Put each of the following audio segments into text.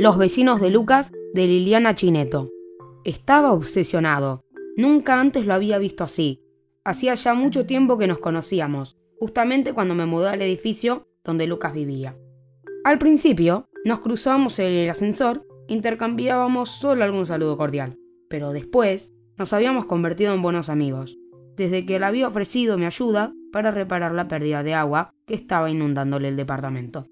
Los vecinos de Lucas de Liliana Chineto. Estaba obsesionado. Nunca antes lo había visto así. Hacía ya mucho tiempo que nos conocíamos, justamente cuando me mudé al edificio donde Lucas vivía. Al principio, nos cruzábamos en el ascensor, intercambiábamos solo algún saludo cordial, pero después nos habíamos convertido en buenos amigos, desde que él había ofrecido mi ayuda para reparar la pérdida de agua que estaba inundándole el departamento.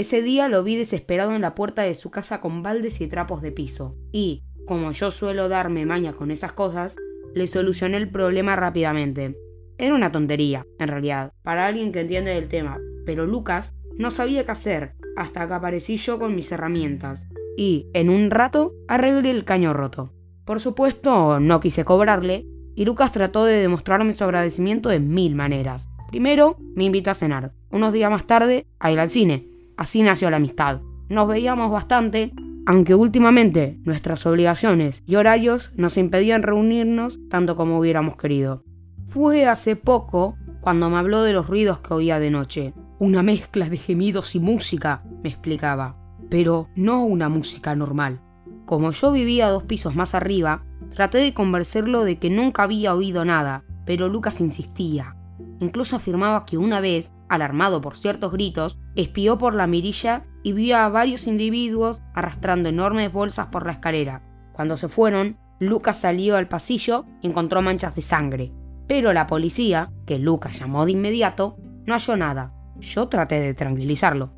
Ese día lo vi desesperado en la puerta de su casa con baldes y trapos de piso, y, como yo suelo darme maña con esas cosas, le solucioné el problema rápidamente. Era una tontería, en realidad, para alguien que entiende del tema, pero Lucas no sabía qué hacer hasta que aparecí yo con mis herramientas, y, en un rato, arreglé el caño roto. Por supuesto, no quise cobrarle, y Lucas trató de demostrarme su agradecimiento de mil maneras. Primero, me invitó a cenar. Unos días más tarde, a ir al cine. Así nació la amistad. Nos veíamos bastante, aunque últimamente nuestras obligaciones y horarios nos impedían reunirnos tanto como hubiéramos querido. Fue hace poco cuando me habló de los ruidos que oía de noche. Una mezcla de gemidos y música, me explicaba, pero no una música normal. Como yo vivía dos pisos más arriba, traté de convencerlo de que nunca había oído nada, pero Lucas insistía. Incluso afirmaba que una vez, alarmado por ciertos gritos, espió por la mirilla y vio a varios individuos arrastrando enormes bolsas por la escalera. Cuando se fueron, Lucas salió al pasillo y encontró manchas de sangre. Pero la policía, que Lucas llamó de inmediato, no halló nada. Yo traté de tranquilizarlo.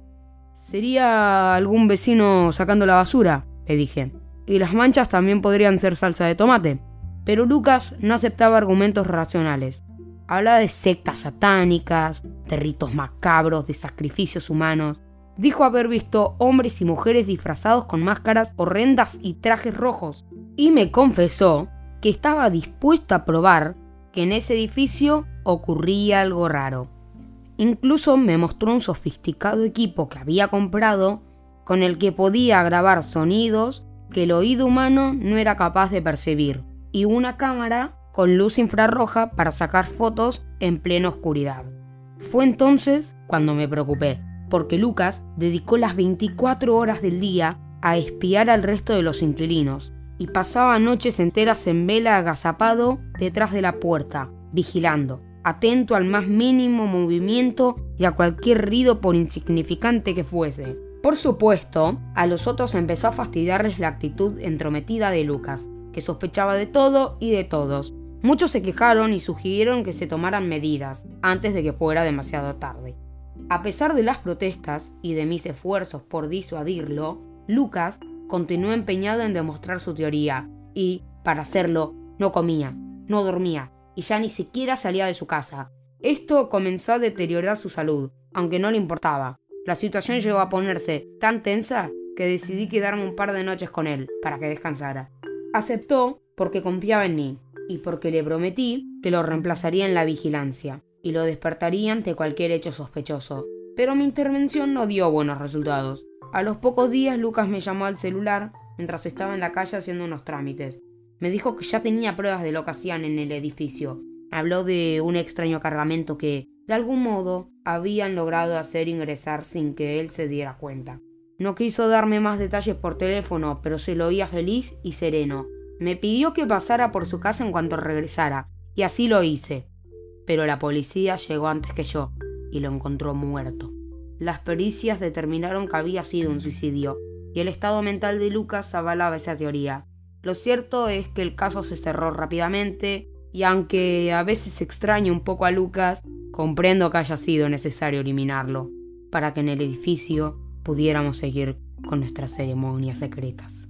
¿Sería algún vecino sacando la basura? le dije y las manchas también podrían ser salsa de tomate. Pero Lucas no aceptaba argumentos racionales. Hablaba de sectas satánicas, de ritos macabros, de sacrificios humanos. Dijo haber visto hombres y mujeres disfrazados con máscaras horrendas y trajes rojos. Y me confesó que estaba dispuesto a probar que en ese edificio ocurría algo raro. Incluso me mostró un sofisticado equipo que había comprado con el que podía grabar sonidos que el oído humano no era capaz de percibir, y una cámara con luz infrarroja para sacar fotos en plena oscuridad. Fue entonces cuando me preocupé, porque Lucas dedicó las 24 horas del día a espiar al resto de los inquilinos, y pasaba noches enteras en vela agazapado detrás de la puerta, vigilando, atento al más mínimo movimiento y a cualquier ruido por insignificante que fuese. Por supuesto, a los otros empezó a fastidiarles la actitud entrometida de Lucas, que sospechaba de todo y de todos. Muchos se quejaron y sugirieron que se tomaran medidas antes de que fuera demasiado tarde. A pesar de las protestas y de mis esfuerzos por disuadirlo, Lucas continuó empeñado en demostrar su teoría y, para hacerlo, no comía, no dormía y ya ni siquiera salía de su casa. Esto comenzó a deteriorar su salud, aunque no le importaba. La situación llegó a ponerse tan tensa que decidí quedarme un par de noches con él para que descansara. Aceptó porque confiaba en mí y porque le prometí que lo reemplazaría en la vigilancia y lo despertaría ante cualquier hecho sospechoso. Pero mi intervención no dio buenos resultados. A los pocos días Lucas me llamó al celular mientras estaba en la calle haciendo unos trámites. Me dijo que ya tenía pruebas de lo que hacían en el edificio. Habló de un extraño cargamento que, de algún modo, habían logrado hacer ingresar sin que él se diera cuenta. No quiso darme más detalles por teléfono, pero se lo oía feliz y sereno. Me pidió que pasara por su casa en cuanto regresara, y así lo hice. Pero la policía llegó antes que yo, y lo encontró muerto. Las pericias determinaron que había sido un suicidio, y el estado mental de Lucas avalaba esa teoría. Lo cierto es que el caso se cerró rápidamente, y aunque a veces extraño un poco a Lucas, Comprendo que haya sido necesario eliminarlo para que en el edificio pudiéramos seguir con nuestras ceremonias secretas.